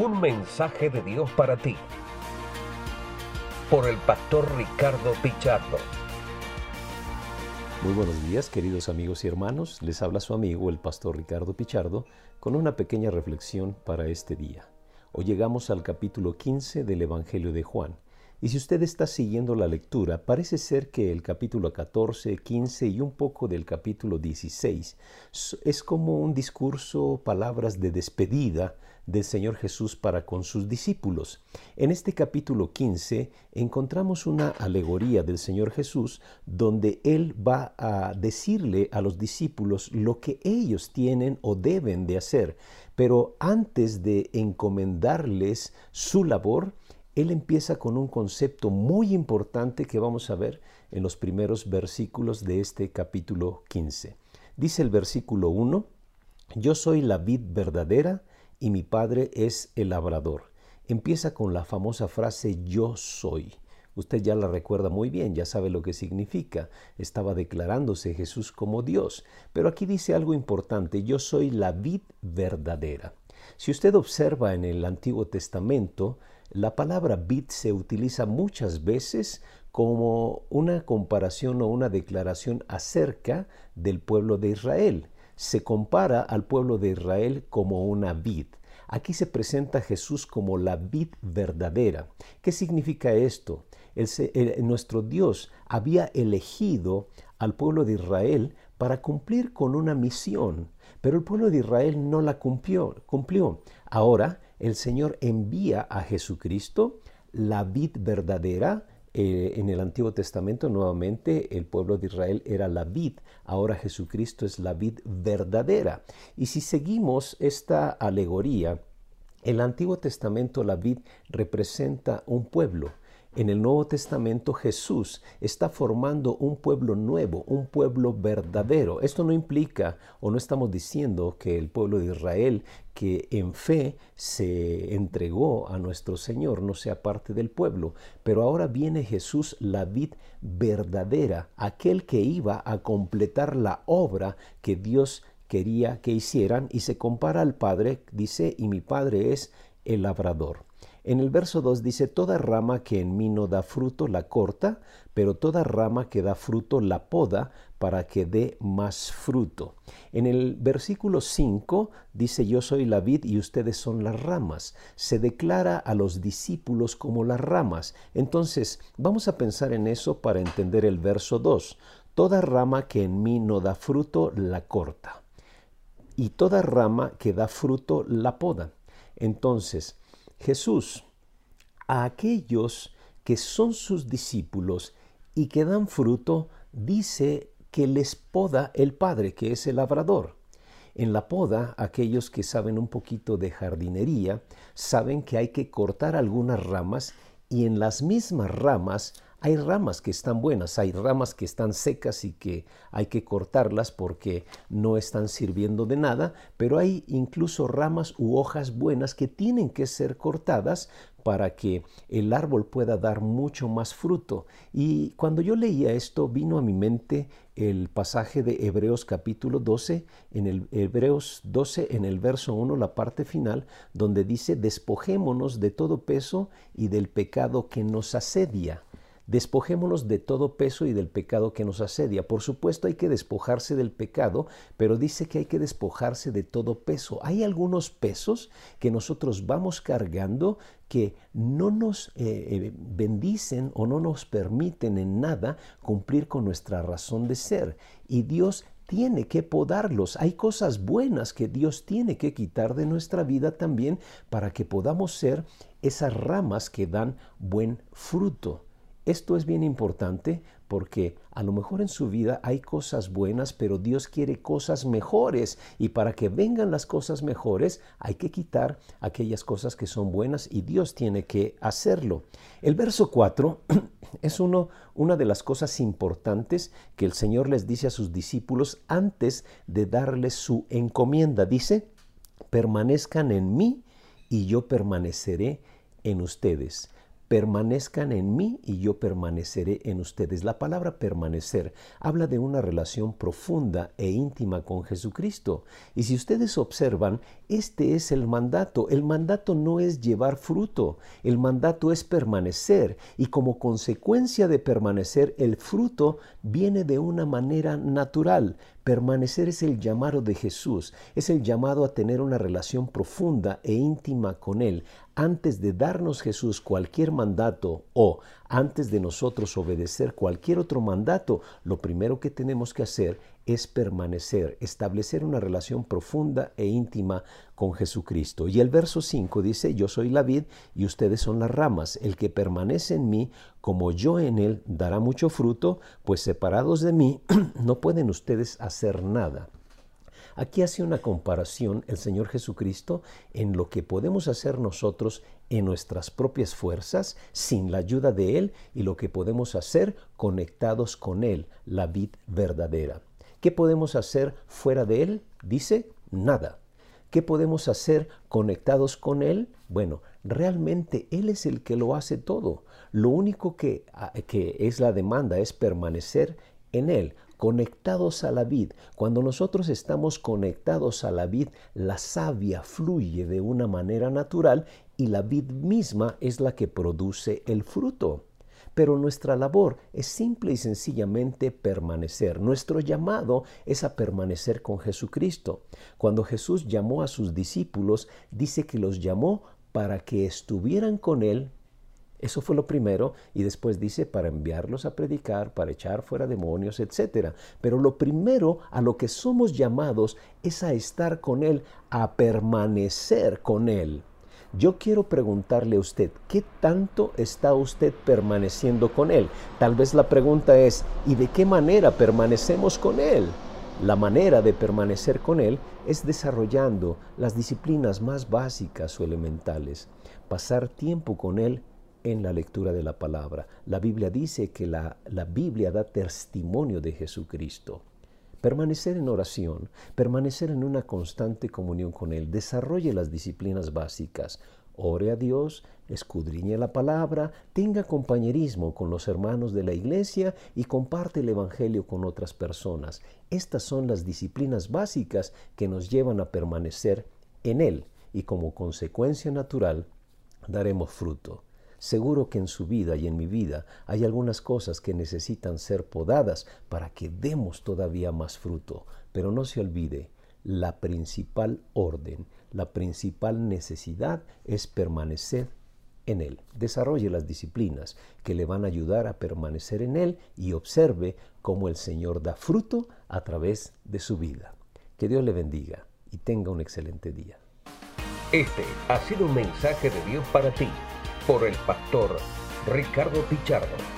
Un mensaje de Dios para ti. Por el pastor Ricardo Pichardo. Muy buenos días, queridos amigos y hermanos. Les habla su amigo, el pastor Ricardo Pichardo, con una pequeña reflexión para este día. Hoy llegamos al capítulo 15 del Evangelio de Juan. Y si usted está siguiendo la lectura, parece ser que el capítulo 14, 15 y un poco del capítulo 16 es como un discurso, palabras de despedida del Señor Jesús para con sus discípulos. En este capítulo 15 encontramos una alegoría del Señor Jesús donde Él va a decirle a los discípulos lo que ellos tienen o deben de hacer. Pero antes de encomendarles su labor, él empieza con un concepto muy importante que vamos a ver en los primeros versículos de este capítulo 15. Dice el versículo 1, Yo soy la vid verdadera y mi Padre es el labrador. Empieza con la famosa frase Yo soy. Usted ya la recuerda muy bien, ya sabe lo que significa. Estaba declarándose Jesús como Dios. Pero aquí dice algo importante, yo soy la vid verdadera. Si usted observa en el Antiguo Testamento, la palabra vid se utiliza muchas veces como una comparación o una declaración acerca del pueblo de Israel. Se compara al pueblo de Israel como una vid. Aquí se presenta Jesús como la vid verdadera. ¿Qué significa esto? nuestro Dios había elegido al pueblo de Israel para cumplir con una misión, pero el pueblo de Israel no la cumplió. cumplió. Ahora el Señor envía a Jesucristo, la vid verdadera. Eh, en el Antiguo Testamento nuevamente el pueblo de Israel era la vid, ahora Jesucristo es la vid verdadera. Y si seguimos esta alegoría, el Antiguo Testamento la vid representa un pueblo, en el Nuevo Testamento Jesús está formando un pueblo nuevo, un pueblo verdadero. Esto no implica o no estamos diciendo que el pueblo de Israel que en fe se entregó a nuestro Señor no sea parte del pueblo, pero ahora viene Jesús la vid verdadera, aquel que iba a completar la obra que Dios quería que hicieran y se compara al Padre, dice, y mi Padre es el labrador. En el verso 2 dice, Toda rama que en mí no da fruto la corta, pero toda rama que da fruto la poda para que dé más fruto. En el versículo 5 dice, Yo soy la vid y ustedes son las ramas. Se declara a los discípulos como las ramas. Entonces, vamos a pensar en eso para entender el verso 2. Toda rama que en mí no da fruto la corta. Y toda rama que da fruto la poda. Entonces, Jesús a aquellos que son sus discípulos y que dan fruto, dice que les poda el Padre, que es el labrador. En la poda, aquellos que saben un poquito de jardinería, saben que hay que cortar algunas ramas y en las mismas ramas hay ramas que están buenas, hay ramas que están secas y que hay que cortarlas porque no están sirviendo de nada, pero hay incluso ramas u hojas buenas que tienen que ser cortadas para que el árbol pueda dar mucho más fruto. Y cuando yo leía esto, vino a mi mente el pasaje de Hebreos capítulo 12, en el Hebreos 12, en el verso 1, la parte final, donde dice, despojémonos de todo peso y del pecado que nos asedia Despojémonos de todo peso y del pecado que nos asedia. Por supuesto hay que despojarse del pecado, pero dice que hay que despojarse de todo peso. Hay algunos pesos que nosotros vamos cargando que no nos eh, eh, bendicen o no nos permiten en nada cumplir con nuestra razón de ser. Y Dios tiene que podarlos. Hay cosas buenas que Dios tiene que quitar de nuestra vida también para que podamos ser esas ramas que dan buen fruto. Esto es bien importante porque a lo mejor en su vida hay cosas buenas, pero Dios quiere cosas mejores y para que vengan las cosas mejores hay que quitar aquellas cosas que son buenas y Dios tiene que hacerlo. El verso 4 es uno, una de las cosas importantes que el Señor les dice a sus discípulos antes de darles su encomienda. Dice, permanezcan en mí y yo permaneceré en ustedes permanezcan en mí y yo permaneceré en ustedes. La palabra permanecer habla de una relación profunda e íntima con Jesucristo. Y si ustedes observan, este es el mandato. El mandato no es llevar fruto, el mandato es permanecer. Y como consecuencia de permanecer, el fruto viene de una manera natural. Permanecer es el llamado de Jesús, es el llamado a tener una relación profunda e íntima con Él, antes de darnos Jesús cualquier mandato o antes de nosotros obedecer cualquier otro mandato, lo primero que tenemos que hacer es permanecer, establecer una relación profunda e íntima con Jesucristo. Y el verso 5 dice, yo soy la vid y ustedes son las ramas. El que permanece en mí, como yo en él, dará mucho fruto, pues separados de mí no pueden ustedes hacer nada. Aquí hace una comparación el Señor Jesucristo en lo que podemos hacer nosotros en nuestras propias fuerzas, sin la ayuda de Él, y lo que podemos hacer conectados con Él, la vid verdadera. ¿Qué podemos hacer fuera de Él? Dice, nada. ¿Qué podemos hacer conectados con Él? Bueno, realmente Él es el que lo hace todo. Lo único que, ah, que es la demanda es permanecer en Él conectados a la vid. Cuando nosotros estamos conectados a la vid, la savia fluye de una manera natural y la vid misma es la que produce el fruto. Pero nuestra labor es simple y sencillamente permanecer. Nuestro llamado es a permanecer con Jesucristo. Cuando Jesús llamó a sus discípulos, dice que los llamó para que estuvieran con Él eso fue lo primero y después dice para enviarlos a predicar, para echar fuera demonios, etc. Pero lo primero a lo que somos llamados es a estar con Él, a permanecer con Él. Yo quiero preguntarle a usted, ¿qué tanto está usted permaneciendo con Él? Tal vez la pregunta es, ¿y de qué manera permanecemos con Él? La manera de permanecer con Él es desarrollando las disciplinas más básicas o elementales, pasar tiempo con Él en la lectura de la palabra. La Biblia dice que la, la Biblia da testimonio de Jesucristo. Permanecer en oración, permanecer en una constante comunión con Él, desarrolle las disciplinas básicas, ore a Dios, escudriñe la palabra, tenga compañerismo con los hermanos de la iglesia y comparte el Evangelio con otras personas. Estas son las disciplinas básicas que nos llevan a permanecer en Él y como consecuencia natural daremos fruto. Seguro que en su vida y en mi vida hay algunas cosas que necesitan ser podadas para que demos todavía más fruto. Pero no se olvide, la principal orden, la principal necesidad es permanecer en Él. Desarrolle las disciplinas que le van a ayudar a permanecer en Él y observe cómo el Señor da fruto a través de su vida. Que Dios le bendiga y tenga un excelente día. Este ha sido un mensaje de Dios para ti por el pastor Ricardo Pichardo.